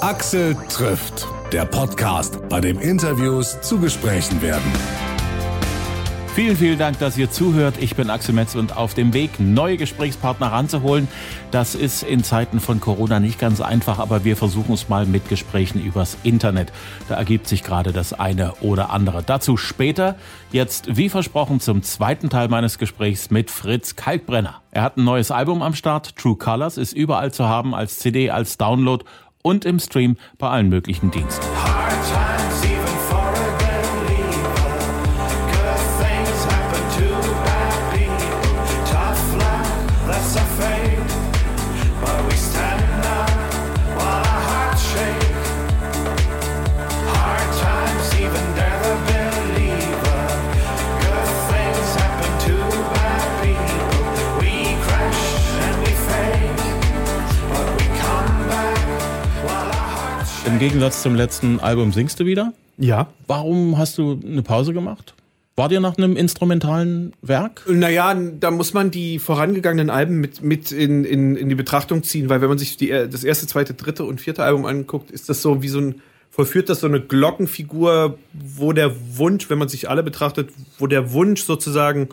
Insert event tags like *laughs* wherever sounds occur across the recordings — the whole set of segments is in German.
Axel trifft, der Podcast, bei dem Interviews zu Gesprächen werden. Vielen, vielen Dank, dass ihr zuhört. Ich bin Axel Metz und auf dem Weg, neue Gesprächspartner ranzuholen. Das ist in Zeiten von Corona nicht ganz einfach, aber wir versuchen es mal mit Gesprächen übers Internet. Da ergibt sich gerade das eine oder andere. Dazu später. Jetzt, wie versprochen, zum zweiten Teil meines Gesprächs mit Fritz Kalkbrenner. Er hat ein neues Album am Start. True Colors ist überall zu haben, als CD, als Download und im Stream bei allen möglichen Diensten. Gegensatz zum letzten Album singst du wieder? Ja. Warum hast du eine Pause gemacht? War dir nach einem instrumentalen Werk? Naja, da muss man die vorangegangenen Alben mit, mit in, in, in die Betrachtung ziehen, weil wenn man sich die, das erste, zweite, dritte und vierte Album anguckt, ist das so wie so ein, vollführt das so eine Glockenfigur, wo der Wunsch, wenn man sich alle betrachtet, wo der Wunsch sozusagen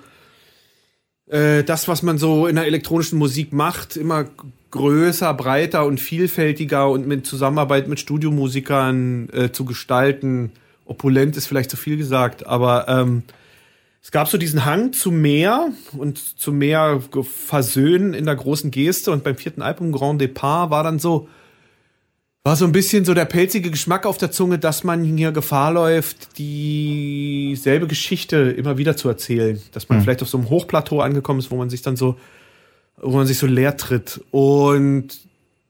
äh, das, was man so in der elektronischen Musik macht, immer größer, breiter und vielfältiger und mit Zusammenarbeit mit Studiomusikern äh, zu gestalten. Opulent ist vielleicht zu viel gesagt, aber ähm, es gab so diesen Hang zu mehr und zu mehr Versöhnen in der großen Geste und beim vierten Album Grand Départ war dann so, war so ein bisschen so der pelzige Geschmack auf der Zunge, dass man hier Gefahr läuft, dieselbe Geschichte immer wieder zu erzählen. Dass man mhm. vielleicht auf so einem Hochplateau angekommen ist, wo man sich dann so wo man sich so leer tritt. Und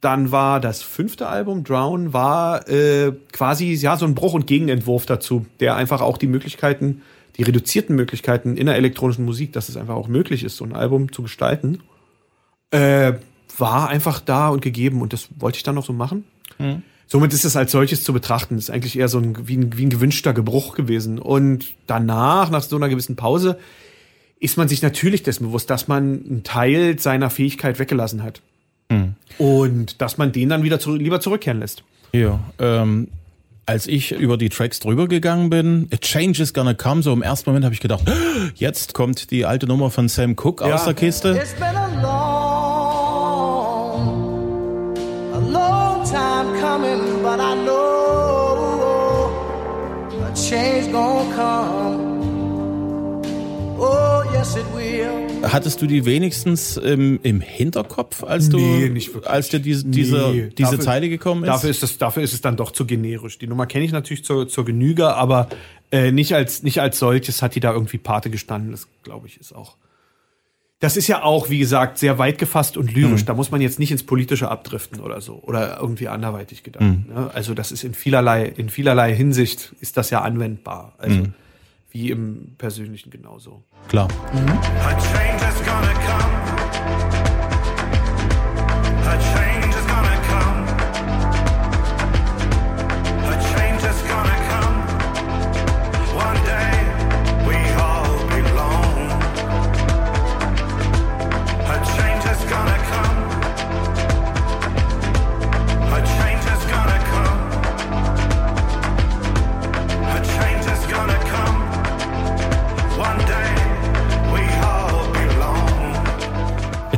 dann war das fünfte Album, Drown, war äh, quasi ja so ein Bruch- und Gegenentwurf dazu, der einfach auch die Möglichkeiten, die reduzierten Möglichkeiten in der elektronischen Musik, dass es einfach auch möglich ist, so ein Album zu gestalten, äh, war einfach da und gegeben und das wollte ich dann noch so machen. Mhm. Somit ist es als solches zu betrachten. Das ist eigentlich eher so ein wie, ein wie ein gewünschter Gebruch gewesen. Und danach, nach so einer gewissen Pause, ist man sich natürlich dessen bewusst, dass man einen Teil seiner Fähigkeit weggelassen hat. Mhm. Und dass man den dann wieder zu, lieber zurückkehren lässt. Ja, ähm, als ich über die Tracks drüber gegangen bin, A Change is Gonna Come, so im ersten Moment habe ich gedacht, *gasps* jetzt kommt die alte Nummer von Sam Cooke ja. aus der Kiste. It's been a long, a long time coming, but I know a change gonna come. Hattest du die wenigstens im, im Hinterkopf, als du, nee, als dir diese, diese, nee, diese dafür, Zeile gekommen ist? Dafür ist es, dafür ist es dann doch zu generisch. Die Nummer kenne ich natürlich zur, zur Genüge, aber äh, nicht als, nicht als solches hat die da irgendwie Pate gestanden. Das glaube ich ist auch. Das ist ja auch, wie gesagt, sehr weit gefasst und lyrisch. Mhm. Da muss man jetzt nicht ins Politische abdriften oder so oder irgendwie anderweitig gedacht. Mhm. Ne? Also das ist in vielerlei, in vielerlei Hinsicht ist das ja anwendbar. Also mhm wie im Persönlichen genauso. Klar. Mhm.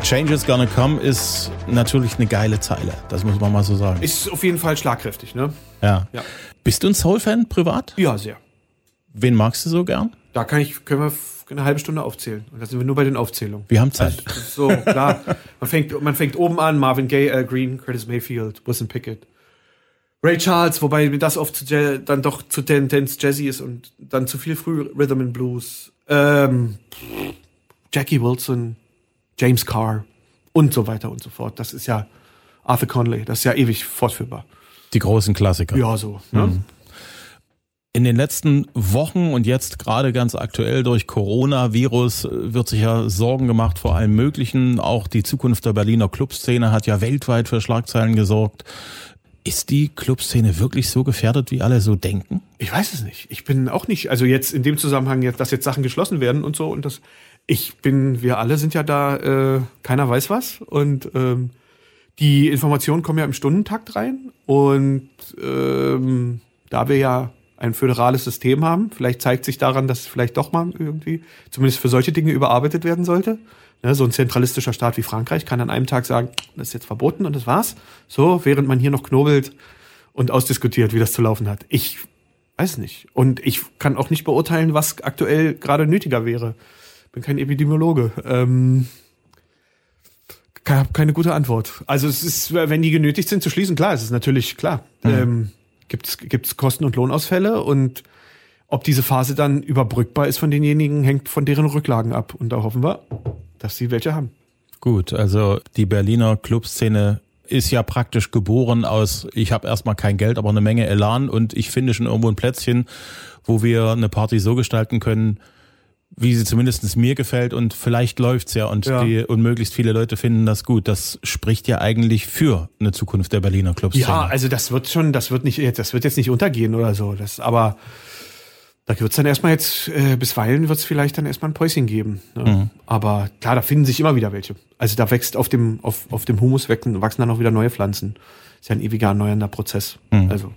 Change is Gonna Come ist natürlich eine geile Zeile. Das muss man mal so sagen. Ist auf jeden Fall schlagkräftig, ne? Ja. ja. Bist du ein Soul-Fan privat? Ja, sehr. Wen magst du so gern? Da kann ich, können wir eine halbe Stunde aufzählen. Und da sind wir nur bei den Aufzählungen. Wir haben Zeit. Also, so, klar. man, fängt, man fängt oben an, Marvin Gaye, Al Green, Curtis Mayfield, Wilson Pickett. Ray Charles, wobei mir das oft zu, dann doch zu Tendenz Jazzy ist und dann zu viel früh Rhythm and Blues. Ähm, Jackie Wilson, James Carr und so weiter und so fort. Das ist ja Arthur Conley, das ist ja ewig fortführbar. Die großen Klassiker. Ja, so. Ne? Mhm. In den letzten Wochen und jetzt gerade ganz aktuell durch Coronavirus wird sich ja Sorgen gemacht vor allem Möglichen. Auch die Zukunft der Berliner Clubszene hat ja weltweit für Schlagzeilen gesorgt. Ist die Clubszene wirklich so gefährdet, wie alle so denken? Ich weiß es nicht. Ich bin auch nicht, also jetzt in dem Zusammenhang, dass jetzt Sachen geschlossen werden und so und das ich bin, wir alle sind ja da, äh, keiner weiß was. Und ähm, Die Informationen kommen ja im Stundentakt rein und ähm, da wir ja ein föderales System haben, vielleicht zeigt sich daran, dass vielleicht doch mal irgendwie, zumindest für solche Dinge überarbeitet werden sollte. Ne, so ein zentralistischer Staat wie Frankreich kann an einem Tag sagen, das ist jetzt verboten und das war's. So, während man hier noch knobelt und ausdiskutiert, wie das zu laufen hat. Ich weiß nicht. Und ich kann auch nicht beurteilen, was aktuell gerade nötiger wäre. Bin kein Epidemiologe. Ähm, habe keine gute Antwort. Also es ist, wenn die genötigt sind zu schließen, klar, es ist natürlich klar. Mhm. Ähm, gibt es Kosten- und Lohnausfälle und ob diese Phase dann überbrückbar ist von denjenigen, hängt von deren Rücklagen ab. Und da hoffen wir, dass sie welche haben. Gut, also die Berliner Clubszene ist ja praktisch geboren aus, ich habe erstmal kein Geld, aber eine Menge Elan und ich finde schon irgendwo ein Plätzchen, wo wir eine Party so gestalten können, wie sie zumindest mir gefällt und vielleicht läuft's ja und ja. die und möglichst viele Leute finden das gut. Das spricht ja eigentlich für eine Zukunft der Berliner Clubs. Ja, also das wird schon, das wird nicht, das wird jetzt nicht untergehen oder so. Das, aber da wird's dann erstmal jetzt, äh, bisweilen wird's vielleicht dann erstmal ein Päuschen geben. Ne? Mhm. Aber klar, da finden sich immer wieder welche. Also da wächst auf dem, auf, auf dem Humus wachsen, wachsen dann auch wieder neue Pflanzen. Ist ja ein ewiger erneuernder Prozess. Mhm. Also,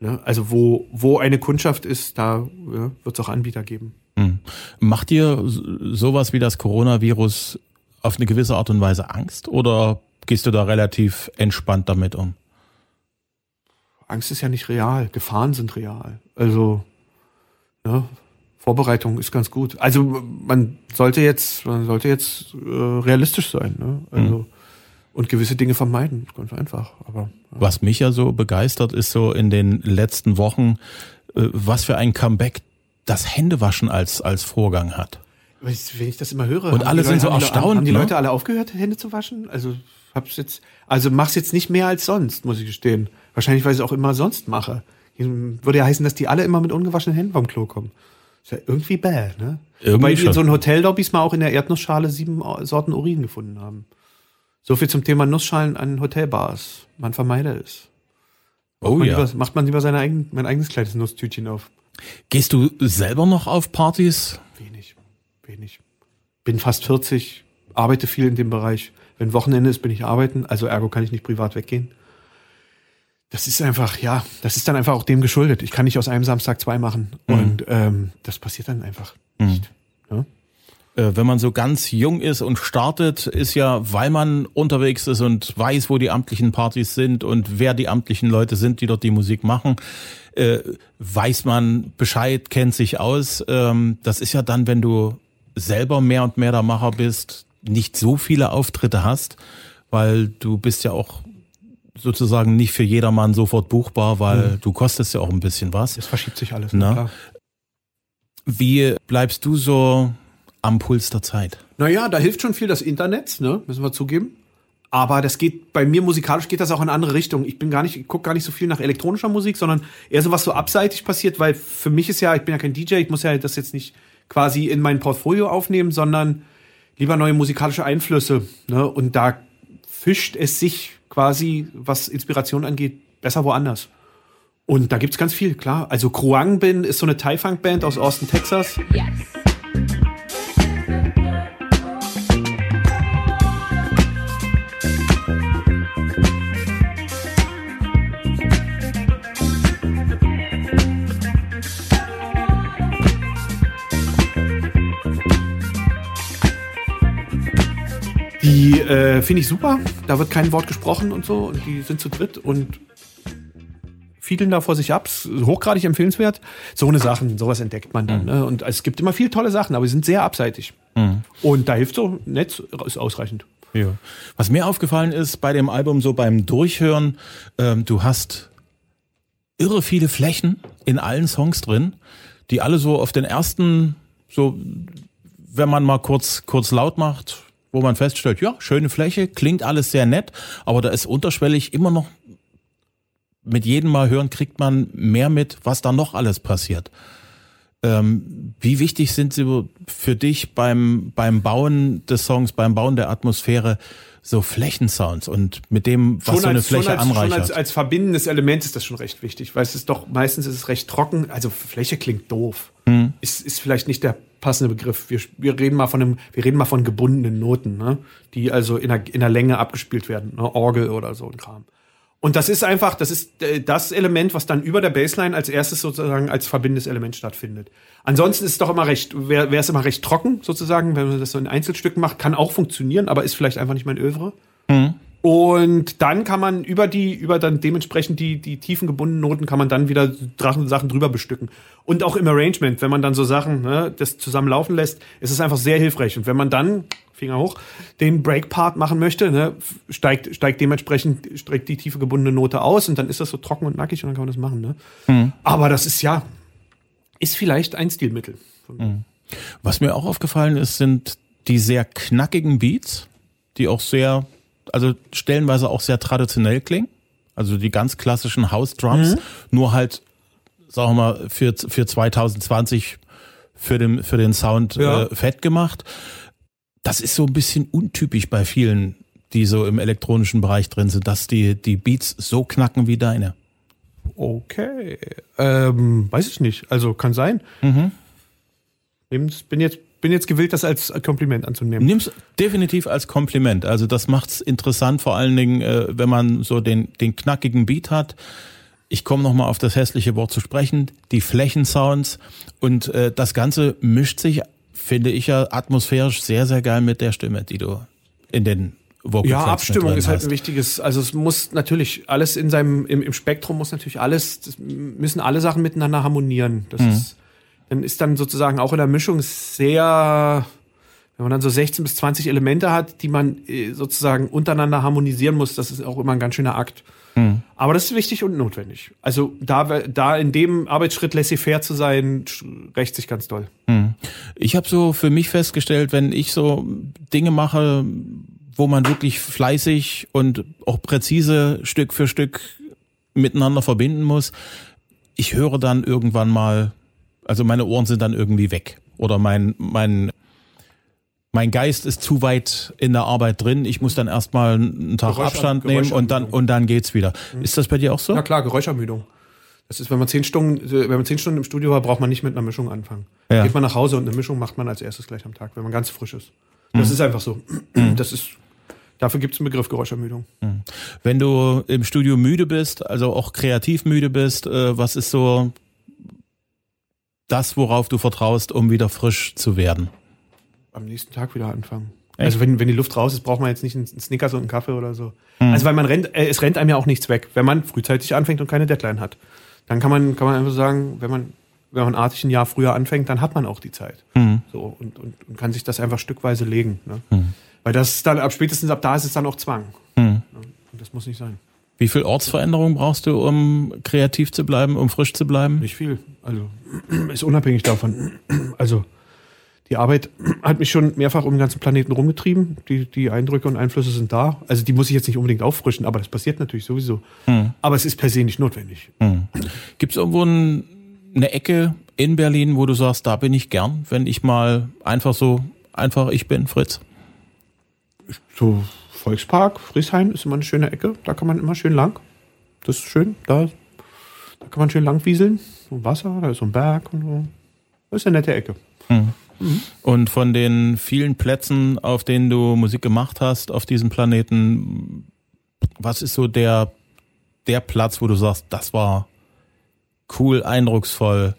ne? also wo, wo eine Kundschaft ist, da ja, wird's auch Anbieter geben. Mhm. Macht dir sowas wie das Coronavirus auf eine gewisse Art und Weise Angst oder gehst du da relativ entspannt damit um? Angst ist ja nicht real, Gefahren sind real. Also ja, Vorbereitung ist ganz gut. Also man sollte jetzt, man sollte jetzt äh, realistisch sein, ne? Also mhm. Und gewisse Dinge vermeiden, ganz einfach. Aber ja. was mich ja so begeistert, ist so in den letzten Wochen, äh, was für ein Comeback das Händewaschen als, als Vorgang hat. Wenn ich das immer höre. Und alle sind Leute, so erstaunt. Haben die ne? Leute alle aufgehört, Hände zu waschen? Also hab's jetzt, also mach's jetzt nicht mehr als sonst, muss ich gestehen. Wahrscheinlich, weil ich es auch immer sonst mache. Würde ja heißen, dass die alle immer mit ungewaschenen Händen vom Klo kommen. Ist ja irgendwie bäh, ne? Irgendwie Wobei die in so einem Hotellobbys mal auch in der Erdnussschale sieben Sorten Urin gefunden haben. So viel zum Thema Nussschalen an Hotelbars. Man vermeide es. Oh ja. Lieber, macht man lieber sein eigen, mein eigenes kleines Nusstütchen auf. Gehst du selber noch auf Partys? Wenig, wenig. Bin fast 40, arbeite viel in dem Bereich. Wenn Wochenende ist, bin ich arbeiten, also ergo kann ich nicht privat weggehen. Das ist einfach, ja, das ist dann einfach auch dem geschuldet. Ich kann nicht aus einem Samstag zwei machen. Mhm. Und ähm, das passiert dann einfach mhm. nicht. Ja? Äh, wenn man so ganz jung ist und startet, ist ja, weil man unterwegs ist und weiß, wo die amtlichen Partys sind und wer die amtlichen Leute sind, die dort die Musik machen, äh, weiß man Bescheid, kennt sich aus. Ähm, das ist ja dann, wenn du selber mehr und mehr der Macher bist, nicht so viele Auftritte hast, weil du bist ja auch sozusagen nicht für jedermann sofort buchbar, weil mhm. du kostest ja auch ein bisschen was. Es verschiebt sich alles. Na? Wie bleibst du so am Puls der Zeit? Naja, da hilft schon viel das Internet, ne? müssen wir zugeben. Aber das geht, bei mir musikalisch geht das auch in eine andere Richtung. Ich bin gar nicht, ich gucke gar nicht so viel nach elektronischer Musik, sondern eher so was so abseitig passiert, weil für mich ist ja, ich bin ja kein DJ, ich muss ja das jetzt nicht quasi in mein Portfolio aufnehmen, sondern lieber neue musikalische Einflüsse. Ne? Und da fischt es sich quasi, was Inspiration angeht, besser woanders. Und da gibt's ganz viel, klar. Also Kruang Bin ist so eine Thai-Funk-Band aus Austin, Texas. Yes. Äh, finde ich super. Da wird kein Wort gesprochen und so. Und die sind zu dritt und fiedeln da vor sich ab. Hochgradig empfehlenswert. So eine Sachen, sowas entdeckt man dann. Mhm. Ne? Und es gibt immer viele tolle Sachen, aber sie sind sehr abseitig. Mhm. Und da hilft so Netz, ist ausreichend. Ja. Was mir aufgefallen ist bei dem Album, so beim Durchhören, ähm, du hast irre viele Flächen in allen Songs drin, die alle so auf den ersten, so, wenn man mal kurz, kurz laut macht, wo man feststellt, ja, schöne Fläche, klingt alles sehr nett, aber da ist unterschwellig immer noch mit jedem Mal hören kriegt man mehr mit, was da noch alles passiert. Ähm, wie wichtig sind sie für dich beim, beim Bauen des Songs, beim Bauen der Atmosphäre, so Flächensounds und mit dem, was schon so eine als, Fläche schon als, anreichert? Schon als, als verbindendes Element ist das schon recht wichtig, weil es ist doch, meistens ist es recht trocken, also Fläche klingt doof. Hm. Ist, ist vielleicht nicht der passende Begriff. Wir, wir reden mal von einem, wir reden mal von gebundenen Noten, ne? die also in der, in der Länge abgespielt werden, ne? Orgel oder so ein Kram. Und das ist einfach, das ist äh, das Element, was dann über der Bassline als erstes sozusagen als verbindendes Element stattfindet. Ansonsten ist es doch immer recht, wäre es immer recht trocken sozusagen, wenn man das so in Einzelstücken macht, kann auch funktionieren, aber ist vielleicht einfach nicht mein Övre. Mhm. Und dann kann man über die, über dann dementsprechend die, die tiefen gebundenen Noten kann man dann wieder Drachen, Sachen drüber bestücken. Und auch im Arrangement, wenn man dann so Sachen, ne, das zusammen laufen lässt, ist es einfach sehr hilfreich. Und wenn man dann, Finger hoch, den Break-Part machen möchte, ne, steigt, steigt dementsprechend, steigt die tiefe gebundene Note aus und dann ist das so trocken und nackig und dann kann man das machen, ne. Mhm. Aber das ist ja, ist vielleicht ein Stilmittel. Mhm. Was mir auch aufgefallen ist, sind die sehr knackigen Beats, die auch sehr also stellenweise auch sehr traditionell klingen. Also die ganz klassischen House Drums, mhm. nur halt, sagen wir mal, für, für 2020 für den, für den Sound ja. äh, fett gemacht. Das ist so ein bisschen untypisch bei vielen, die so im elektronischen Bereich drin sind, dass die, die Beats so knacken wie deine. Okay. Ähm, weiß ich nicht. Also kann sein. Mhm. Bin jetzt bin jetzt gewillt, das als Kompliment anzunehmen. Nimm's definitiv als Kompliment. Also das macht's interessant, vor allen Dingen, äh, wenn man so den, den knackigen Beat hat. Ich komme nochmal auf das hässliche Wort zu sprechen, die Flächensounds und äh, das Ganze mischt sich, finde ich ja, atmosphärisch sehr, sehr geil mit der Stimme, die du in den Vocal Ja, Abstimmung ist halt ein wichtiges, also es muss natürlich alles in seinem, im, im Spektrum muss natürlich alles, müssen alle Sachen miteinander harmonieren. Das mhm. ist dann ist dann sozusagen auch in der Mischung sehr, wenn man dann so 16 bis 20 Elemente hat, die man äh, sozusagen untereinander harmonisieren muss, das ist auch immer ein ganz schöner Akt. Mhm. Aber das ist wichtig und notwendig. Also da, da in dem Arbeitsschritt laissez-faire zu sein, rächt sich ganz doll. Mhm. Ich habe so für mich festgestellt, wenn ich so Dinge mache, wo man wirklich fleißig und auch präzise Stück für Stück miteinander verbinden muss, ich höre dann irgendwann mal also meine Ohren sind dann irgendwie weg. Oder mein, mein, mein Geist ist zu weit in der Arbeit drin. Ich muss dann erstmal einen Tag Abstand nehmen und dann, und dann geht's wieder. Mhm. Ist das bei dir auch so? Na klar, Geräuschermüdung. Das ist, wenn man zehn Stunden, wenn man zehn Stunden im Studio war, braucht man nicht mit einer Mischung anfangen. Ja. Geht man nach Hause und eine Mischung macht man als erstes gleich am Tag, wenn man ganz frisch ist. Das mhm. ist einfach so. Mhm. Das ist, dafür gibt es einen Begriff Geräuschermüdung. Mhm. Wenn du im Studio müde bist, also auch kreativ müde bist, äh, was ist so das, worauf du vertraust, um wieder frisch zu werden? Am nächsten Tag wieder anfangen. Echt? Also wenn, wenn die Luft raus ist, braucht man jetzt nicht einen Snickers und einen Kaffee oder so. Mhm. Also weil man rennt, äh, es rennt einem ja auch nichts weg, wenn man frühzeitig anfängt und keine Deadline hat. Dann kann man, kann man einfach sagen, wenn man, wenn man artig ein Jahr früher anfängt, dann hat man auch die Zeit. Mhm. So, und, und, und kann sich das einfach stückweise legen. Ne? Mhm. Weil das dann ab spätestens ab da ist es dann auch Zwang. Mhm. Und das muss nicht sein. Wie viel Ortsveränderung brauchst du, um kreativ zu bleiben, um frisch zu bleiben? Nicht viel. Also *clears throat* ist unabhängig davon. Also die Arbeit hat mich schon mehrfach um den ganzen Planeten rumgetrieben. Die, die Eindrücke und Einflüsse sind da. Also die muss ich jetzt nicht unbedingt auffrischen, aber das passiert natürlich sowieso. Hm. Aber es ist per se nicht notwendig. Hm. Gibt es irgendwo ein, eine Ecke in Berlin, wo du sagst, da bin ich gern, wenn ich mal einfach so, einfach ich bin, Fritz? So Volkspark, Friesheim ist immer eine schöne Ecke. Da kann man immer schön lang. Das ist schön. Da, da kann man schön lang wieseln. So Wasser, da ist so ein Berg und so. Das ist eine nette Ecke. Mhm. Mhm. Und von den vielen Plätzen, auf denen du Musik gemacht hast, auf diesem Planeten, was ist so der, der Platz, wo du sagst, das war cool, eindrucksvoll?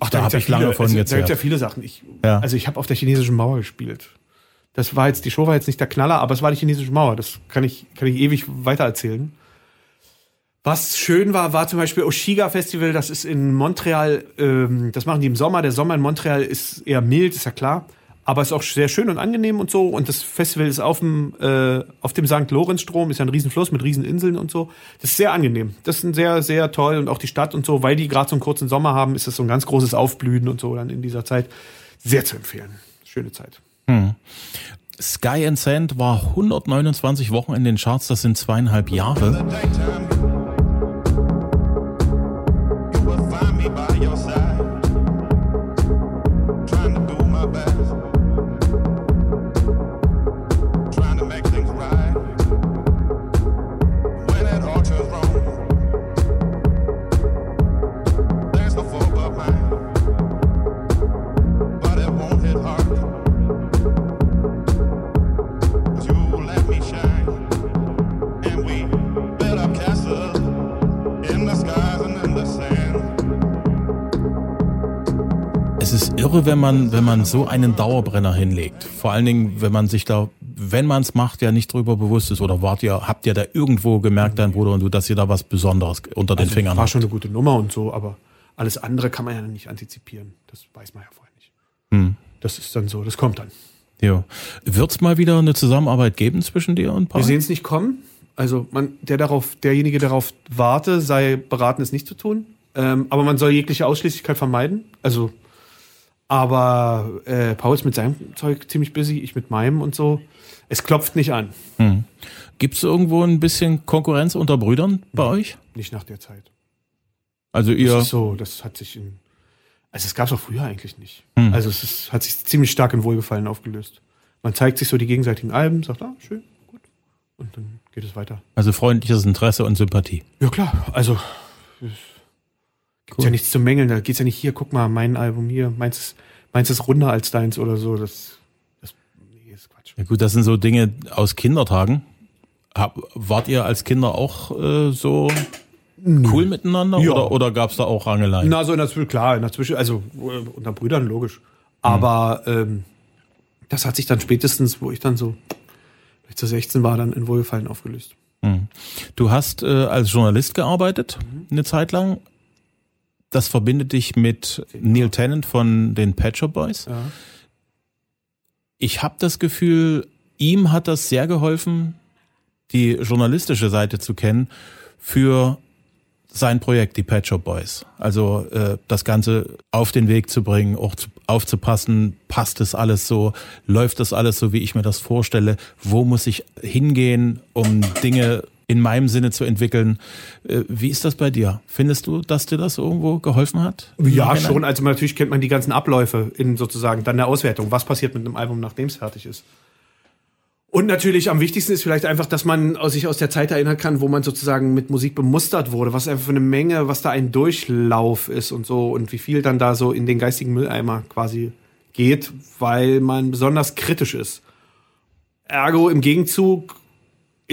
Ach, da, da habe ich viele, lange von also, gezerrt. Da gibt ja viele Sachen. Ich, ja. Also ich habe auf der chinesischen Mauer gespielt. Das war jetzt, die Show war jetzt nicht der Knaller, aber es war die chinesische Mauer. Das kann ich, kann ich ewig weiter erzählen. Was schön war, war zum Beispiel Oshiga Festival, das ist in Montreal, ähm, das machen die im Sommer. Der Sommer in Montreal ist eher mild, ist ja klar. Aber ist auch sehr schön und angenehm und so. Und das Festival ist auf dem, äh, auf dem St. Lorenz-Strom, ist ja ein Riesenfluss mit Rieseninseln und so. Das ist sehr angenehm. Das ist ein sehr, sehr toll. Und auch die Stadt und so, weil die gerade so einen kurzen Sommer haben, ist das so ein ganz großes Aufblühen und so dann in dieser Zeit. Sehr zu empfehlen. Schöne Zeit. Hm. Sky and Sand war 129 Wochen in den Charts, das sind zweieinhalb Jahre. Irre, wenn man, wenn man so einen Dauerbrenner hinlegt. Vor allen Dingen, wenn man sich da, wenn man es macht, ja nicht drüber bewusst ist. Oder wart ihr, habt ihr da irgendwo gemerkt, dein Bruder und du, dass ihr da was Besonderes unter den Also, Fingern War habt? schon eine gute Nummer und so, aber alles andere kann man ja nicht antizipieren. Das weiß man ja vorher nicht. Hm. Das ist dann so, das kommt dann. Ja. Wird's mal wieder eine Zusammenarbeit geben zwischen dir und Paul? Wir sehen es nicht kommen. Also man, der darauf, derjenige der darauf warte, sei beraten, es nicht zu tun. Ähm, aber man soll jegliche Ausschließlichkeit vermeiden. Also, aber äh, Paul ist mit seinem Zeug ziemlich busy, ich mit meinem und so. Es klopft nicht an. Hm. Gibt's irgendwo ein bisschen Konkurrenz unter Brüdern bei euch? Nicht nach der Zeit. Also Das ihr, ist so, das hat sich in. Also es gab es auch früher eigentlich nicht. Hm. Also es ist, hat sich ziemlich stark in Wohlgefallen aufgelöst. Man zeigt sich so die gegenseitigen Alben, sagt, ah, schön, gut. Und dann geht es weiter. also freundliches Interesse und Sympathie. Ja klar, also es gibt Cool. ja nichts zu mängeln. Da geht's ja nicht hier, guck mal, mein Album hier, meins ist, meins ist runder als deins oder so. Das, das nee, ist Quatsch. Ja gut, das sind so Dinge aus Kindertagen. Hab, wart ihr als Kinder auch äh, so cool miteinander Ja. oder, oder gab's da auch Rangeleien? Na, so in der Zwischenzeit, klar, in der Zwischen, also äh, unter Brüdern, logisch. Aber ähm, das hat sich dann spätestens, wo ich dann so vielleicht zu 16 war, dann in Wohlgefallen aufgelöst. Hm. Du hast äh, als Journalist gearbeitet eine Zeit lang. Das verbindet dich mit Neil Tennant von den Pet Shop Boys. Ja. Ich habe das Gefühl, ihm hat das sehr geholfen, die journalistische Seite zu kennen für sein Projekt, die Pet Shop Boys. Also äh, das Ganze auf den Weg zu bringen, auch zu, aufzupassen, passt das alles so, läuft das alles so, wie ich mir das vorstelle, wo muss ich hingehen, um Dinge in meinem Sinne zu entwickeln. Äh, wie ist das bei dir? Findest du, dass dir das irgendwo geholfen hat? Ja, schon. Also natürlich kennt man die ganzen Abläufe in sozusagen dann der Auswertung. Was passiert mit einem Album, nachdem es fertig ist? Und natürlich am wichtigsten ist vielleicht einfach, dass man sich aus der Zeit erinnern kann, wo man sozusagen mit Musik bemustert wurde, was einfach für eine Menge, was da ein Durchlauf ist und so und wie viel dann da so in den geistigen Mülleimer quasi geht, weil man besonders kritisch ist. Ergo im Gegenzug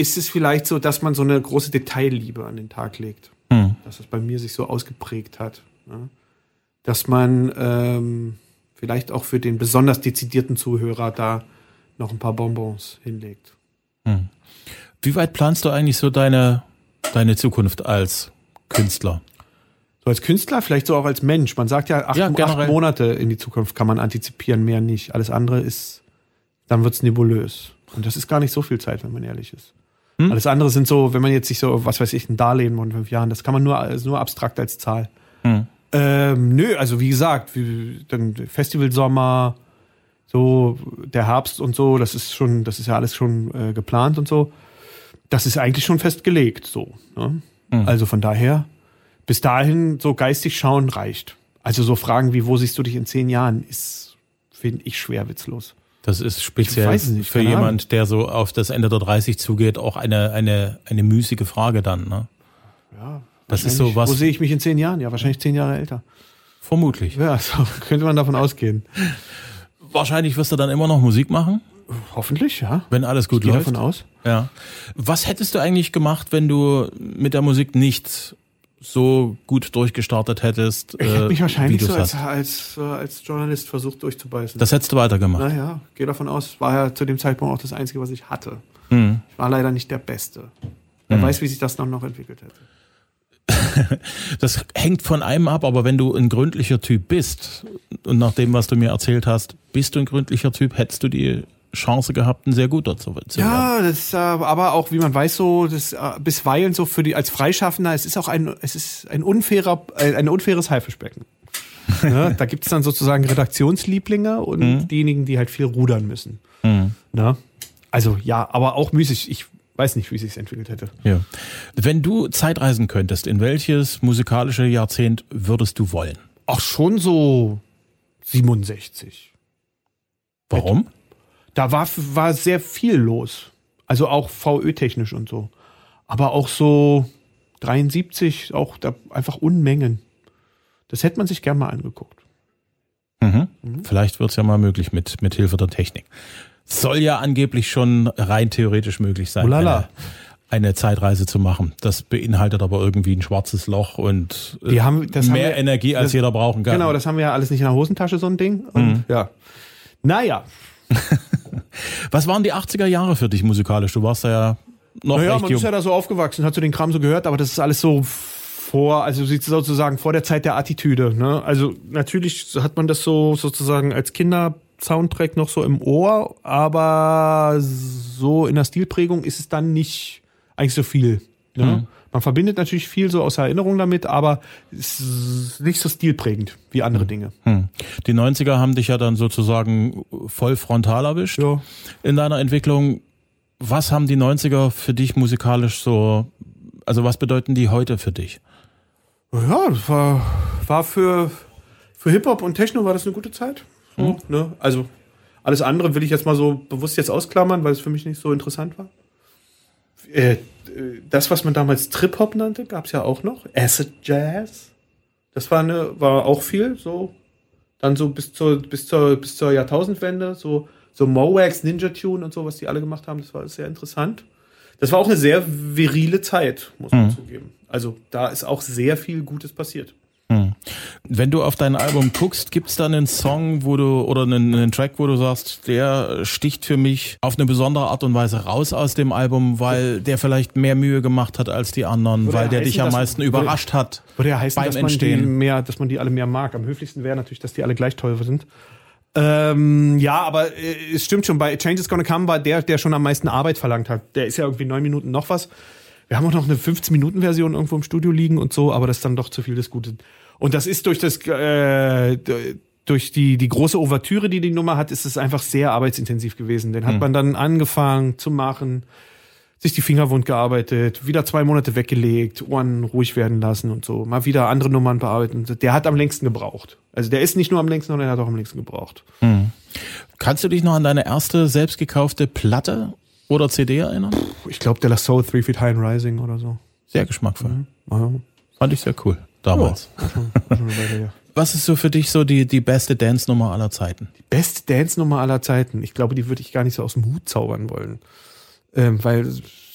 ist es vielleicht so, dass man so eine große Detailliebe an den Tag legt Hm. dass es bei mir sich so ausgeprägt hat. Ja? Dass man ähm, vielleicht auch für den besonders dezidierten Zuhörer da noch ein paar Bonbons hinlegt. Wie weit planst du eigentlich so deine, deine Zukunft als Künstler? So als Künstler, vielleicht so auch als Mensch. Man sagt ja, acht, Ja, acht. Monate in die Zukunft kann man antizipieren, mehr nicht. Alles andere ist, dann wird's nebulös. Und das ist gar nicht so viel Zeit, wenn man ehrlich ist. Hm? Alles andere sind so, wenn man jetzt sich so, was weiß ich, ein Darlehen von fünf Jahren, das kann man nur, ist nur abstrakt als Zahl. Hm. Ähm, nö, also wie gesagt, wie, dann Festivalsommer, so der Herbst und so, das ist schon, das ist ja alles schon äh, geplant und so. Das ist eigentlich schon festgelegt, so. Ne? Mhm. Also von daher, bis dahin so geistig schauen reicht. Also so Fragen wie, wo siehst du dich in zehn Jahren, ist, finde ich, schwer witzlos. Das ist speziell Ich nicht, für jemand, der so auf das Ende der 30 zugeht, auch eine, eine, eine müßige Frage dann. Ne? Ja, Das ist so was- Wo sehe ich mich in zehn Jahren? Ja, wahrscheinlich zehn Jahre älter. Vermutlich. Ja, so *laughs* könnte man davon ausgehen. Wahrscheinlich wirst du dann immer noch Musik machen, Hoffentlich, ja. wenn alles gut Gehe läuft. davon aus. Ja. Was hättest du eigentlich gemacht, wenn du mit der Musik nicht so gut durchgestartet hättest? Ich hätte äh, mich wahrscheinlich so als, als, äh, als Journalist versucht durchzubeißen. Das hättest du weitergemacht. naja, gehe davon aus, war ja zu dem Zeitpunkt auch das Einzige, was ich hatte. Hm. Ich war leider nicht der Beste. Wer Hm. weiß, wie sich das noch, noch entwickelt hätte. *laughs* Das hängt von einem ab, aber wenn du ein gründlicher Typ bist und nach dem, was du mir erzählt hast, bist du ein gründlicher Typ, hättest du die Chance gehabt, ein sehr guter zu, zu werden. Ja, das äh, aber auch, wie man weiß, so, das äh, bisweilen so für die als Freischaffender, es ist auch ein, es ist ein unfairer, äh, ein unfaires Haifischbecken. ja, *laughs* da gibt es dann sozusagen Redaktionslieblinge und Mhm. diejenigen, die halt viel rudern müssen. Hm. Ne? Also ja, aber auch müßig. Ich weiß nicht, wie es sich entwickelt hätte. Ja. Wenn du Zeitreisen könntest, in welches musikalische Jahrzehnt würdest du wollen? Auch schon so 67. Warum? Da war, war sehr viel los. Also auch VÖ-technisch und so. Aber auch so 73, auch da einfach Unmengen. Das hätte man sich gern mal angeguckt. Mhm. Vielleicht wird's ja mal möglich mit, mit Hilfe der Technik. Soll ja angeblich schon rein theoretisch möglich sein. Oh. Eine eine Zeitreise zu machen. Das beinhaltet aber irgendwie ein schwarzes Loch und äh, haben, mehr wir, Energie, als das, jeder brauchen kann. Genau, das haben wir ja alles nicht in der Hosentasche, so ein Ding. Und, mhm. Ja. Naja. *laughs* Was waren die 80er Jahre für dich musikalisch? Du warst da ja noch naja, man jung. ist ja da so aufgewachsen, hat so den Kram so gehört, aber das ist alles so vor, also sozusagen vor der Zeit der Attitüde. Ne? Also natürlich hat man das so sozusagen als Kinder Soundtrack noch so im Ohr, aber so in der Stilprägung ist es dann nicht eigentlich so viel. Ne? Mhm. Man verbindet natürlich viel so aus Erinnerung damit, aber ist nicht so stilprägend wie andere. Dinge. Mhm. Die 90er haben dich ja dann sozusagen voll frontal erwischt ja. in deiner Entwicklung. Was haben die 90er für dich musikalisch so, also was bedeuten die heute für dich? Ja, das war, war für, für Hip-Hop und Techno war das eine gute Zeit. So, mhm. ne? Also alles andere will ich jetzt mal so bewusst jetzt ausklammern, weil es für mich nicht so interessant war. Äh, das, was man damals Trip-Hop nannte, gab es ja auch noch. Acid Jazz. Das war, eine, war auch viel, so. Dann so bis zur, bis zur, bis zur Jahrtausendwende, so, so Mowax, Ninja Tune und so, was die alle gemacht haben, das war sehr interessant. Das war auch eine sehr virile Zeit, muss man mhm. zugeben. Also da ist auch sehr viel Gutes passiert. Wenn du auf dein Album guckst, gibt es da einen Song, wo du oder einen, einen, Track, wo du sagst, der sticht für mich auf eine besondere Art und Weise raus aus dem Album, weil der vielleicht mehr Mühe gemacht hat als die anderen, oder weil der heißen, dich am meisten überrascht hat ja heißen, beim dass Entstehen. Man die mehr, dass man die alle mehr mag. Am höflichsten wäre natürlich, dass die alle gleich toll sind. Ähm, ja, aber äh, es stimmt schon, bei Change is Gonna Come war der, der schon am meisten Arbeit verlangt hat. Der ist ja irgendwie neun Minuten noch was. Wir haben auch noch eine 15-Minuten-Version irgendwo im Studio liegen und so, aber das ist dann doch zu viel des Guten. Und das ist durch das äh, durch die die große Ouvertüre, die die Nummer hat, ist es einfach sehr arbeitsintensiv gewesen. Den hat mhm. man dann angefangen zu machen, sich die Finger wund gearbeitet, wieder zwei Monate weggelegt, Ohren ruhig werden lassen und so, mal wieder andere Nummern bearbeiten. Der hat am längsten gebraucht. Also der ist nicht nur am längsten, sondern er hat auch am längsten gebraucht. Mhm. Kannst du dich noch an deine erste selbst gekaufte Platte oder CD erinnern? Ich glaube, der La Soul Three Feet High and Rising oder so. Sehr geschmackvoll. Mhm. Fand ich sehr cool damals. *laughs* Oh, Was ist so für dich so die, die beste Dance-Nummer aller Zeiten? Die beste Dance-Nummer aller Zeiten? Ich glaube, die würde ich gar nicht so aus dem Hut zaubern wollen. Ähm, weil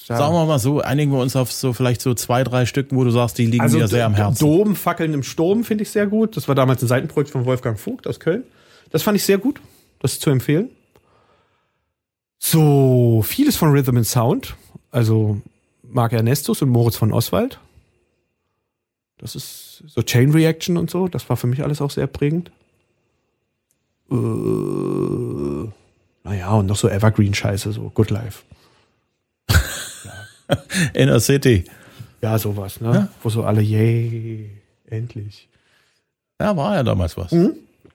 ja. Sagen wir mal so, einigen wir uns auf so vielleicht so zwei, drei Stücken, wo du sagst, die liegen also mir sehr am Herzen. Dom, Fackeln im Sturm finde ich sehr gut. Das war damals ein Seitenprojekt von Wolfgang Vogt aus Köln. Das fand ich sehr gut. Das ist zu empfehlen. So, vieles von Rhythm and Sound. Also Marc Ernestus und Moritz von Oswald. Das ist so Chain Reaction und so. Das war für mich alles auch sehr prägend. Äh, naja, und noch so Evergreen-Scheiße, so Good Life. ja. *laughs* Inner City. Ja, sowas, ne? Ja. Wo so alle, yay, endlich. Ja, war ja damals was. Mhm.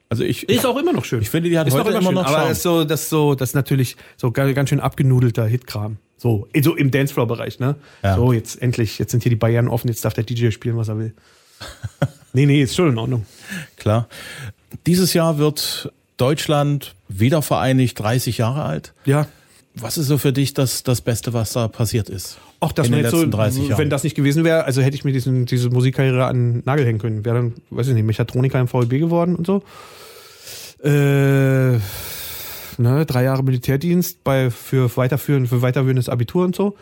Also ich ist auch immer noch schön. Ich finde, die hat ist heute immer, immer noch Aber das ist so, das ist so, das ist natürlich so ganz schön abgenudelter Hitkram. So, so im Dancefloor-Bereich, ne? Ja. So, jetzt endlich, jetzt sind hier die Bayern offen, jetzt darf der DJ spielen, was er will. *laughs* nee, nee, ist schon in Ordnung. Klar. Dieses Jahr wird Deutschland wieder vereinigt, 30 Jahre alt. Ja. Was ist so für dich das, das Beste, was da passiert ist? Auch das in den letzten so, 30 Jahren. Wenn das nicht gewesen wäre, also hätte ich mir diesen, diese Musikkarriere an den Nagel hängen können. Wäre dann, weiß ich nicht, Mechatroniker im VLB geworden und so. Äh, ne, drei Jahre Militärdienst bei für weiterführen, für weiterführendes Abitur und so.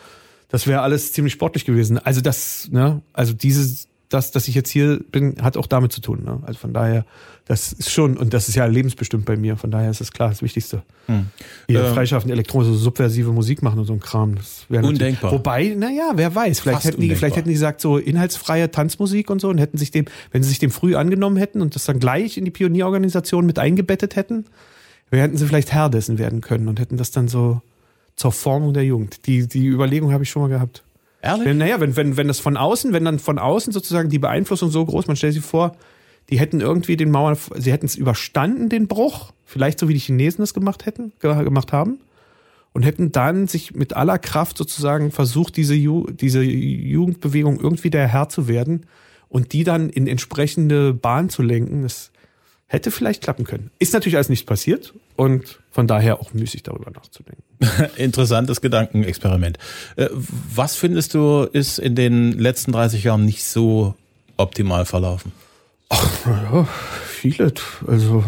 Das wäre alles ziemlich sportlich gewesen. Also das, ne, also dieses, das, dass ich jetzt hier bin, hat auch damit zu tun. Ne? Also von daher, das ist schon, und das ist ja lebensbestimmt bei mir, von daher ist das klar, das Wichtigste. Hm. Hier ähm, freischaffende elektronische, subversive Musik machen und so ein Kram. Das undenkbar. Wobei, naja, wer weiß, vielleicht hätten, die, vielleicht hätten die gesagt, so inhaltsfreie Tanzmusik und so und hätten sich dem, wenn sie sich dem früh angenommen hätten und das dann gleich in die Pionierorganisation mit eingebettet hätten, hätten sie vielleicht Herr dessen werden können und hätten das dann so zur Formung der Jugend. Die, die Überlegung habe ich schon mal gehabt. Ehrlich? Wenn, naja, wenn, wenn, wenn das von außen, wenn dann von außen sozusagen die Beeinflussung so groß, man stellt sich vor, die hätten irgendwie den Mauern, sie hätten es überstanden, den Bruch, vielleicht so wie die Chinesen das gemacht hätten, gemacht haben, und hätten dann sich mit aller Kraft sozusagen versucht, diese, Ju diese Jugendbewegung irgendwie der Herr zu werden und die dann in entsprechende Bahn zu lenken. Das hätte vielleicht klappen können. Ist natürlich alles nicht passiert und von daher auch müßig darüber nachzudenken. *laughs* Interessantes Gedankenexperiment. Äh, was findest du, ist in den letzten 30 Jahren nicht so optimal verlaufen? Ach, naja, viele. Also,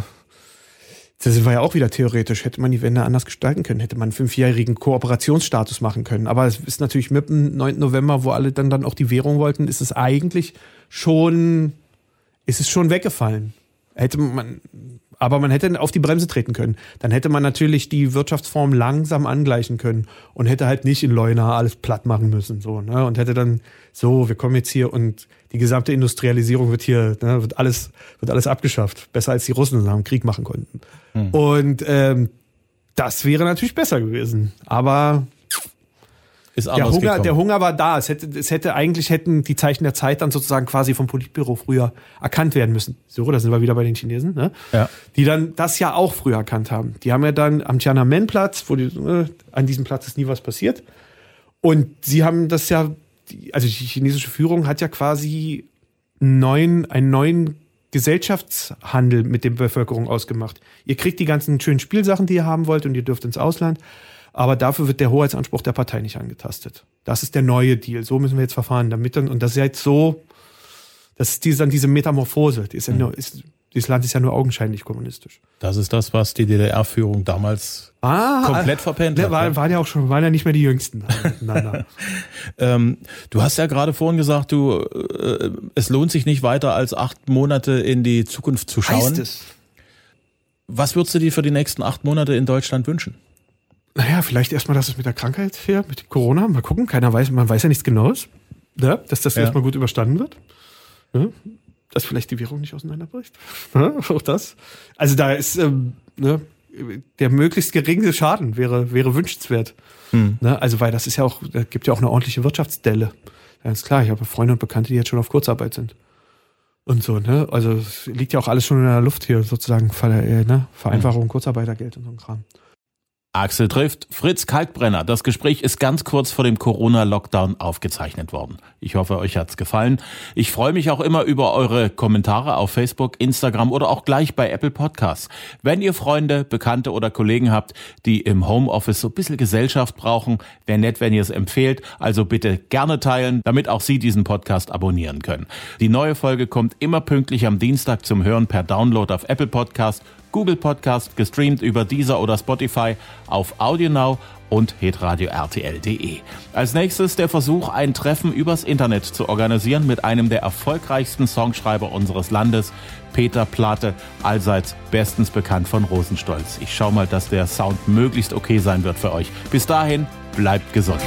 Da sind wir ja auch wieder theoretisch. Hätte man die Wende anders gestalten können, hätte man einen fünfjährigen Kooperationsstatus machen können. Aber es ist natürlich mit dem 9. November, wo alle dann, dann auch die Währung wollten, ist es eigentlich schon, ist es schon weggefallen. Hätte man, aber man hätte auf die Bremse treten können. Dann hätte man natürlich die Wirtschaftsform langsam angleichen können und hätte halt nicht in Leuna alles platt machen müssen, so, ne? Und hätte dann so, wir kommen jetzt hier und die gesamte Industrialisierung wird hier, ne, wird alles, wird alles abgeschafft. Besser als die Russen nach dem Krieg machen konnten. Hm. Und ähm, das wäre natürlich besser gewesen. Aber ist der Hunger, gekommen. der Hunger war da. Es hätte, es hätte eigentlich hätten die Zeichen der Zeit dann sozusagen quasi vom Politbüro früher erkannt werden müssen. So, da sind wir wieder bei den Chinesen, ne? Ja. Die dann das ja auch früher erkannt haben. Die haben ja dann am Tiananmen-Platz, wo die, äh, an diesem Platz ist nie was passiert. Und sie haben das ja, also die chinesische Führung hat ja quasi neuen, einen neuen Gesellschaftshandel mit der Bevölkerung ausgemacht. Ihr kriegt die ganzen schönen Spielsachen, die ihr haben wollt, und ihr dürft ins Ausland. Aber dafür wird der Hoheitsanspruch der Partei nicht angetastet. Das ist der neue Deal. So müssen wir jetzt verfahren, damit dann, und das ist ja jetzt so, das ist dann diese Metamorphose. Die ist ja nur, ist, dieses Land ist ja nur augenscheinlich kommunistisch. Das ist das, was die DDR-Führung damals ah, komplett verpennt hat. War, waren ja auch schon, waren ja nicht mehr die Jüngsten. *laughs* ähm, du hast ja gerade vorhin gesagt, du, äh, es lohnt sich nicht weiter als acht Monate in die Zukunft zu schauen. Heißt es. Was würdest du dir für die nächsten acht Monate in Deutschland wünschen? Naja, vielleicht erstmal, dass es mit der Krankheit hier, mit Corona, mal gucken, keiner weiß, man weiß ja nichts Genaues, ja, dass das ja. erstmal gut überstanden wird. Ja, dass vielleicht die Währung nicht auseinanderbricht. Ja, *laughs* auch das. Also da ist ähm, ne, der möglichst geringe Schaden wäre, wäre wünschenswert. Hm. Ne, also, weil das ist ja auch, da gibt ja auch eine ordentliche Wirtschaftsdelle. Ganz klar, ich habe Freunde und Bekannte, die jetzt schon auf Kurzarbeit sind. Und so, ne? Also es liegt ja auch alles schon in der Luft hier, sozusagen, äh, ne? Vereinfachung, hm. Kurzarbeitergeld und so ein Kram. Axel trifft Fritz Kalkbrenner. Das Gespräch ist ganz kurz vor dem Corona-Lockdown aufgezeichnet worden. Ich hoffe, euch hat's gefallen. Ich freue mich auch immer über eure Kommentare auf Facebook, Instagram oder auch gleich bei Apple Podcasts. Wenn ihr Freunde, Bekannte oder Kollegen habt, die im Homeoffice so ein bisschen Gesellschaft brauchen, wäre nett, wenn ihr es empfehlt. Also bitte gerne teilen, damit auch Sie diesen Podcast abonnieren können. Die neue Folge kommt immer pünktlich am Dienstag zum Hören per Download auf Apple Podcast Google Podcast, gestreamt über Deezer oder Spotify auf AudioNow und hitradio RTL.de. Als nächstes der Versuch, ein Treffen übers Internet zu organisieren mit einem der erfolgreichsten Songschreiber unseres Landes, Peter Plate, allseits bestens bekannt von Rosenstolz. Ich schau mal, dass der Sound möglichst okay sein wird für euch. Bis dahin, bleibt gesund.